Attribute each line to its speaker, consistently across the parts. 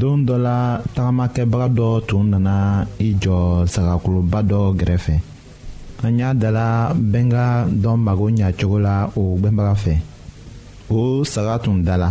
Speaker 1: don dɔ la tagamakɛbaga dɔ tun nana i jɔ sagakoloba dɔ gɛrɛfɛ an y'a dala bɛnka dɔ mago ɲa cogo la o gbɛnbaga fɛ o saga tun dala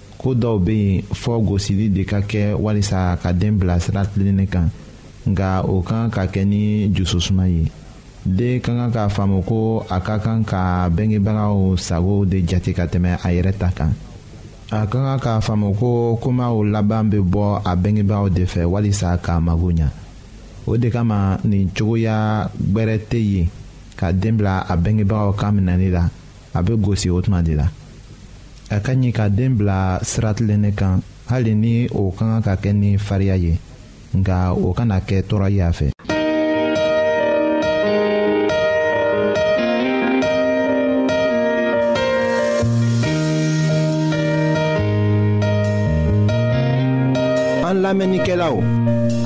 Speaker 1: ko dɔw bɛ yen fɔ gosili de ka kɛ walisa ka den bila sira tilennen kan nka o kan ka kɛ ni dususuma ye den ka kan k'a faamu ko a ka kan ka bɛngebagaw sago de jate ka tɛmɛ a yɛrɛ ta kan a ka kan k'a faamu ko komaw laban bɛ bɔ a bɛngebagaw de fɛ walisa k'a mago ɲa o de kama nin cogoya gbɛrɛ tɛ yen ka den bila a bɛngebagaw ka minɛli la a bɛ gosi o tuma de la a ka ɲi ka den bila sira tilennen kan hali ni o ka kan ka kɛ ni fariya ye nka o kana kɛ tɔɔrɔ ye a fɛ. an lamɛnnikɛlaw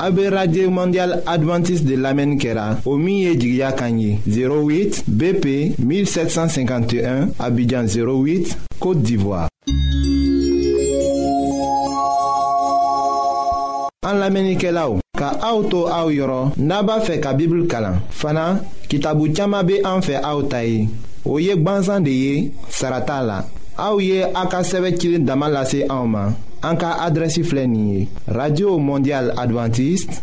Speaker 1: a bɛ radio mondial adventiste de lamɛnni kɛra. a o min ye jigiya kan ye 08 bp 1751 abidjan 08 côte d'ivoire an lamɛnnikɛlaw ka aw to aw yɔrɔ n'a b'a fɛ ka bibulu kalan fana kitabu caman bɛ an fɛ aw ta ye o ye gwansan de ye sara t'a la aw ye a ka sɛbɛn cili dama lase anw ma an ka adrɛsi filɛ nin ye radio mondial adventiste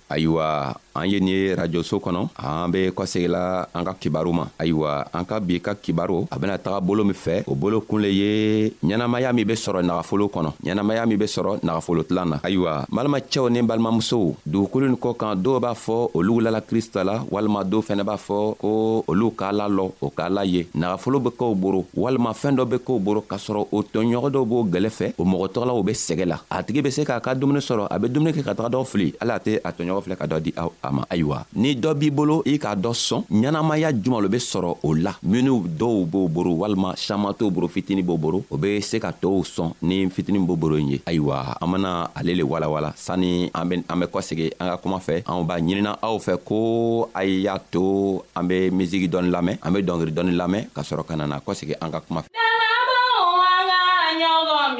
Speaker 2: ayiwa an ye nin ye rajoso kɔnɔ an be kɔsegila an ka kibaru ma ayiwa an ka bi ka kibaru a bena taga bolo min fɛ o bolo kun le ye ɲɛnamaya min be sɔrɔ nagafolo kɔnɔ ɲɛnamaya min be sɔrɔ nagafolo tilan na ayiwa balimacɛw ni balimamusow dugukolo ni kɔ kan dɔw b'a fɔ olu wilala krista la walima dɔw fɛnɛ b'a fɔ ko olu k'a la lɔ o k'a la ye nagafolo be kɛw boro walima fɛɛn dɔ be kɛw boro k'a sɔrɔ o tɔɲɔgɔn dɔw b'o gwɛlɛ fɛ o mɔgɔ tɔgɔlaw be sɛgɛ la a tigi bɛ se k'a ka dumuni sɔrɔ a bɛ dumuni kɛ ka taga dɔ fili ala tɛ a tɔɲɔgɔn filɛ ka dɔ di aw a ma ayiwa ni dɔ b'i bolo i k'a dɔ sɔn ɲɛnamaya juma lo bɛ sɔrɔ o la minnu dɔw b'o boro walima saman t'o boro fitini b'o boro o bɛ se ka tɔw sɔn ni fitini b'o boro in ye ayiwa an mana ale le walawala sani an bɛ an bɛ kɔsegi an ka kuma fɛ anw b'a ɲinina aw fɛ ko a y'a to an bɛ misigi dɔɔni lamɛn an bɛ dɔnkili dɔɔni lamɛn ka sɔrɔ ka nana kɔsegi an ka kuma fɛ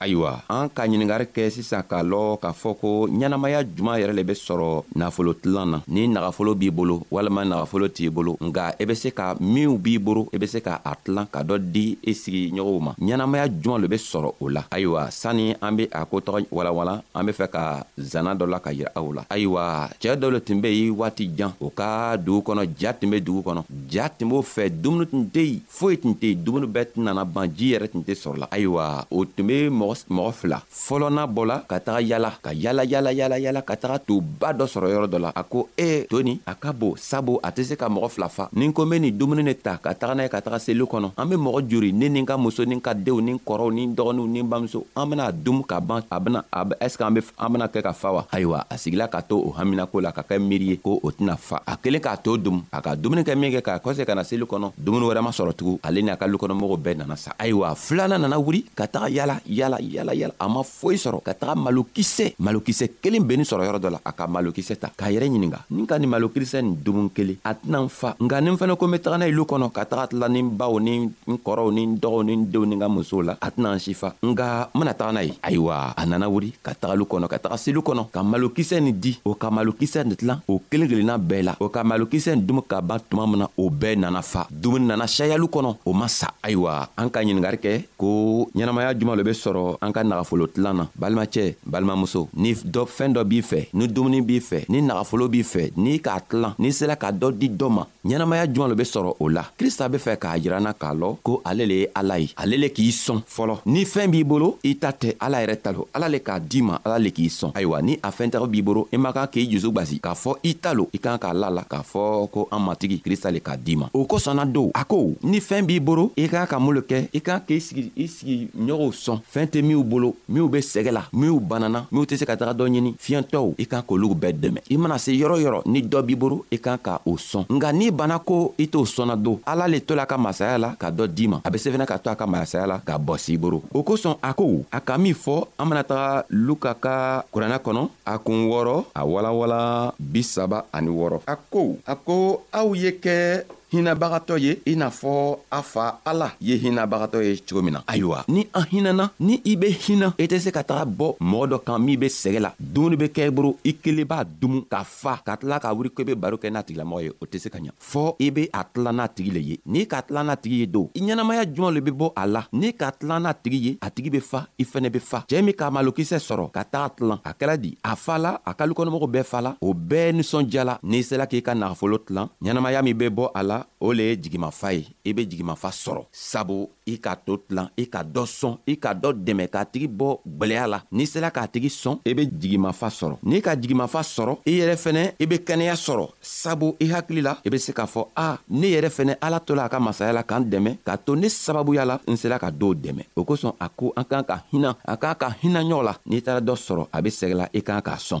Speaker 2: ayiwa an ka ɲiningari kɛ sisan k'a lɔ k'a fɔ ko ɲɛnamaya juman yɛrɛ le be sɔrɔ nafolo tilan na ni nagafolo b'i bolo walima nagafolo t'i bolo nga i e be se ka minw b'i boro i e be se ka a tilan ka dɔ di i e sigiɲɔgɔnw ma ɲɛnamaya juman lo be sɔrɔ o la ayiwa sani an be a ko tɔgɔ walawala an be fɛ ka zanna dɔ la ka yira aw la ayiwa cɛɛ dɔ le tun be yen waati jan o ka dugu kɔnɔ ja tun be dugu kɔnɔ ja tun b'o fɛ dumuni tun tɛ yen foyi tun tɛ yen dumuni bɛɛ tun nana ban ji yɛrɛ tun tɛ sɔrɔ la ayiwa o tun be mɔgɔ fila fɔlɔna bɔla ka taga yala ka yala yala yala yala ka taga to ba dɔ sɔrɔ yɔrɔ dɔ la a ko ee toni a ka bon sabu a tɛ se ka mɔgɔ fila fa ni ko n be nin dumuni ne ta ka taga n'a ye ka taga seli kɔnɔ an be mɔgɔ jori ne ni ka muso ni ka denw ni kɔrɔw ni dɔgɔninw ni bamuso an bena dum ka ban a bena ɛsike an be an bena kɛ ka fa wa ayiwa a sigila ka to o haminako la ka kɛ miiri ye ko o tɛna fa a kelen k'a to dum a ka dumuni kɛ min kɛ k'a kɔse ka na seli kɔnɔ dumuni wɛrɛ ma sɔrɔ tugun ale ni a ka lukɔnɔmɔgɔw bɛɛ nana sa ayiwa filana nana wuri ka taga yala yala yala yala a ma foyi sɔrɔ ka taga malokisɛ malokisɛ kelen bennin sɔrɔ yɔrɔ dɔ la a ka malokisɛ ta k'a yɛrɛ ɲininga ni ka nin malokisɛ nin domun kelen a tɛna n fa nka ni n fɛnɛ ko n be taga n'a ilu kɔnɔ ka taga tila ni n baw ni n kɔrɔw ni n dɔgɔw ni n denw ni n ka musow la a tɛna n si fa nka n bena taga n'a ye ayiwa a nana wuri ka tagalu kɔnɔ ka taga selu kɔnɔ ka malokisɛ nin di o ka malokisɛ nin tilan o kelen kelenna bɛɛ la o ka malokisɛ nin dumu ka ban tuma min na o bɛɛ nana fa dumuni nana sayalu kɔnɔ o ma sa ayiwa an ka ɲiningari kɛ ko ɲɛnamaya juman lo be sɔrɔ an ka nagafolo tilan na balimacɛ balimamuso ni dɔ fɛɛn dɔ b'i fɛ ni dumuni b'i fɛ ni nagafolo b'i fɛ n'i k'a tilan n'i sela ka dɔ di dɔ ma ɲɛnamaya juman lo be sɔrɔ o la krista be fɛ k'a yiranna k'a lɔ ko ale le ye ala ye ale le k'i sɔn fɔlɔ ni fɛɛn b'i bolo i ta tɛ ala yɛrɛ ta lo ala le k'a di ma ala le k'i sɔn ayiwa ni a fɛɛntɛgɛ b'i bolo i man kan k'i jusu gwasi k'a fɔ i ta lo i kan k'a la la k'a fɔɔ ko an matigi krista le k'a d'i ma o kosɔn na don a ko ni fɛɛn b'i boro i k'a ka mun le kɛ i k'a k'i sigi i sigi ɲɔgɔnw sɔn fɛɛn tɛ minw bolo minw be sɛgɛ la minw banana minw tɛ se ka taga dɔ ɲini fiyɛntɔw i kan k'olu bɛɛ dɛmɛ i mana se yɔrɔ yɔrɔ ni dɔ b'i boro i kan ka o sɔn nka n'i bana ko i t'o sɔnna don ala le tola ka masaya la ka dɔ d'i ma a be se fɛnɛ ka to a ka masaya la ka bɔsi boro o kosɔn a ko a ka min fɔ an mana taga luka ka kurana kɔnɔ a kun wɔɔrɔ a walawala bi saba ani wɔɔrɔ a ko a ko aw ye kɛ hinabagatɔ ye i n'a fɔ a fa ala ye hinabagatɔ ye cogo min na ayiwa ni an hinana ni i be hina i tɛ se ka taga bɔ mɔgɔ dɔ kan min be sɛgɛ la dumuni be kɛ i boro i kelen b'a dumu k'a fa ka tila k'a wuri ko i be baro kɛ n'a tigilamɔgɔ ye o tɛ se ka ɲa fɔɔ i be a tilan n'a tigi le ye n'i ka tilan n'a tigi ye don i ɲɛnamaya juman le be bɔ a la n'i ka tilan n'a tigi ye a tigi be fa i fɛnɛ be fa cɛɛ min k'a malokisɛ sɔrɔ ka taga tilan a kɛla di a fa la a kalikɔnɔmɔgɔ bɛɛ fa la o bɛɛ nisɔndiyala n'i sela k'i ka nagafolo tilan ɲɛnamaya min be bɔ a la o le ye jigimafa ye i be jigimafa sɔrɔ sabu i ka to tilan i ka dɔ sɔn i ka dɔ dɛmɛ k'a tigi bɔ gwɛlɛya la n'i sela k'a tigi sɔn i be jigimafa sɔrɔ n'i ka jigimafa sɔrɔ i yɛrɛ fɛnɛ i be kɛnɛya sɔrɔ sabu i hakili la i be se k'a fɔ a ne yɛrɛ fɛnɛ ala tola a ka masaya la k'an dɛmɛ k'a to ne sababuya la n sela ka dɔw dɛmɛ o kosɔn a ko an k'an ka hinan a k'a ka hinɛ ɲɔgɔn la n'i taara dɔ sɔrɔ a be sɛgɛ la i k'an k'a sɔn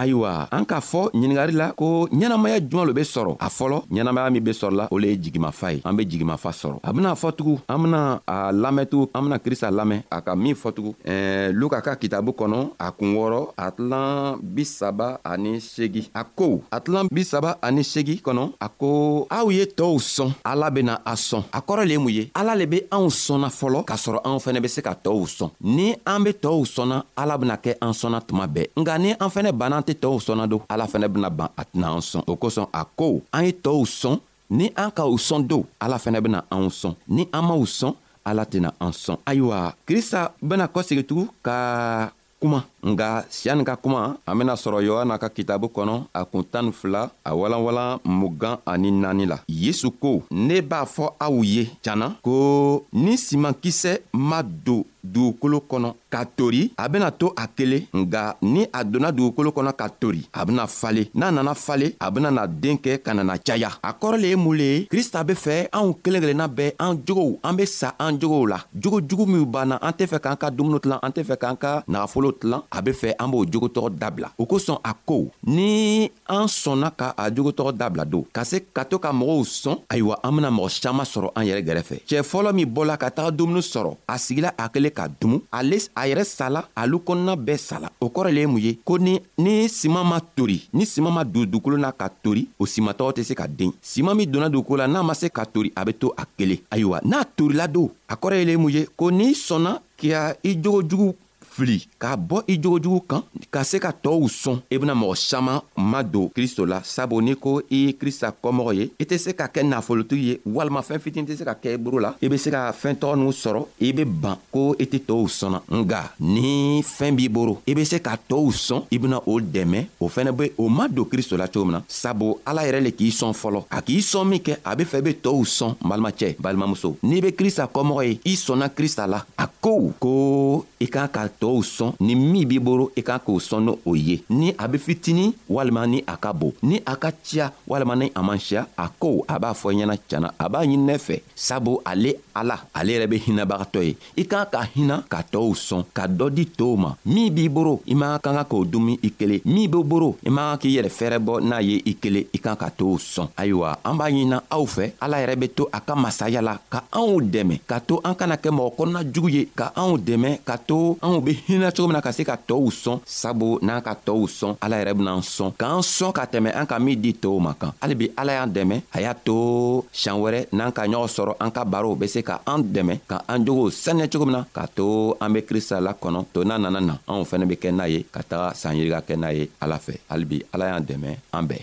Speaker 2: ayiwa an k'a fɔ ɲiningari la ko ɲɛnamaya juman lo be sɔrɔ a fɔlɔ ɲɛnamaya min be sɔrɔla o le ye jigimafa ye an be jigimafa sɔrɔ a bena fɔtugun an bena a lamɛntu an bena krista lamɛn a ka min fɔtugun ɛɛ luka ka kitabu kɔnɔ a kun wɔɔrɔ a tilan bisaba ani segi a ko a tilan bi saba ani segi kɔnɔ a ko aw ye tɔɔw sɔn ala bena a sɔn a kɔrɔ le ye mun ye ala le be anw sɔnna fɔlɔ k'a sɔrɔ anw fɛnɛ be se ka tɔɔw sɔn ni an be tɔɔw sɔnna ala bena kɛ an sɔnna tuma bɛɛ nka ni an fɛnɛ banna an tɛ tɔɔw sɔnna don ala fɛnɛ bena ban a tɛna an sɔn o kosɔn a ko an ye tɔɔw sɔn ni an ka u sɔn don ala fɛnɛ bena anw sɔn ni an m'u sɔn ala tɛna an sɔn ayiwa krista bena kɔsegitugu ka kuma nka siani ka kuma an bena sɔrɔ yohana ka kitabu kɔnɔ a kun tan ni fila a walanwalan mugan ani naani la yesu ko ne b'a fɔ aw ye janna ko ni simankisɛ ma don dugukolo kɔnɔ ka tori a bena to a kelen nga ni a donna dugukolo kɔnɔ ka tori a bena fale n'a nana fale a bena na den kɛ ka nana caya a kɔrɔ le ye mun le ye krista be fɛ anw kelen kelenna bɛɛ an jogow an be sa an jogow la jogo jugu minw banna an tɛ fɛ k'an ka dumuni tilan an tɛ fɛ k'an ka nagafolo tilan a be fɛ an b'o jogo tɔgɔ dabila o kosɔn a ko ni an sɔnna ka a jogo tɔgɔ dabila don ka se ka to ka mɔgɔw sɔn ayiwa an bena mɔgɔ saman sɔrɔ an yɛrɛ gɛrɛfɛ cɛɛ fɔlɔ min bɔla ka taga dumuni sɔrɔ a sigila a kelen ka dumu ale a yɛrɛ sala alu kɔnɔna bɛɛ sala o kɔrɔ le ye mun ye ko ni ni siman ma tori ni siman ma don dugukolo na ka tori o simatɔgɔ tɛ se ka den siman min donna don ko la n'a ma se ka tori a be to a kelen ayiwa n'a torila don a kɔrɔ ye le mun ye ko n'i sɔnna k'a i jogo jugu fili k'a bɔ i jogo jugu kan ka se ka tɔɔw sɔn i bena mɔgɔ saman madon kristo la sabu n'i ko i ye krista kɔmɔgɔ ye i tɛ se ka kɛ nafolotigi ye walima fɛɛn fitini tɛ se ka kɛ i boro la i be se ka fɛɛn tɔgɔ n'u sɔrɔ i be ban ko i tɛ tɔɔw sɔnna nga ni fɛɛn b'i boro i be se ka tɔɔw sɔn i bena o dɛmɛ o fɛnɛ be o ma don kristo la cogo min na sabu ala yɛrɛ le k'i sɔn fɔlɔ a k'i sɔn min kɛ a be fɛ be tɔɔw sɔn balimacɛ balimamuso n'i be krista kɔmɔgɔ ye i sɔnna krista la a kow ko i kan ka tɔɔw sɔn ni min b'i boro i kan k'o sɔn n'o o ye ni a be fitini walima ni a ka bon ni a ka ciya walima ni a man siya a kow a b'a fɔ ɲɛna cana a b'a ɲininɛ fɛ sabu ale ala ale yɛrɛ be hinabagatɔ ye i kan ka hinɛ ka tɔɔw sɔn ka dɔ di tow ma min b'i boro i man kan ka k'o dumi i kelen min be boro i man kan k'i yɛrɛ fɛɛrɛ bɔ n'a ye i kelen i kan ka tow sɔn ayiwa an b'a ɲinina aw fɛ ala yɛrɛ be to a ka masaya la ka anw dɛmɛ ka to an kana kɛ mɔgɔ kɔnɔna jugu ye ka anw dɛmɛ ka to anw be hinɛ cogo min na ka se ka tɔɔw sɔn sabu n'an ka tɔɔw sɔn ala yɛrɛ benaan sɔn k'an sɔn ka tɛmɛ an ka min di tɔɔw ma kan hali bi ala y'an dɛmɛ a y'a to siɲan wɛrɛ n'an ka ɲɔgɔn sɔrɔ an ka barow be se ka an dɛmɛ ka an jogow saniya cogo min na k'a to an be krista la kɔnɔ to n'a nana na anw fɛnɛ be kɛ n'a ye ka taga saan yirika kɛ n'a ye ala fɛ hali bi ala y'an dɛmɛ an bɛɛ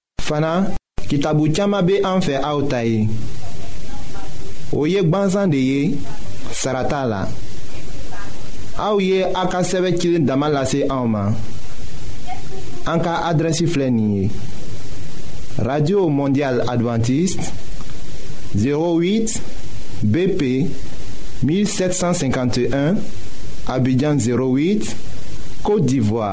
Speaker 1: fana kitabu caman bɛ an fɛ aw ta ye o ye gbansan de ye
Speaker 3: sara t'a la aw ye a ka sɛbɛn cilen dama lase anw ma an ka adrɛsi filɛ nin ye radio mondial adventiste 08 BP 1751 Abidjan 08 Côte d'Ivoire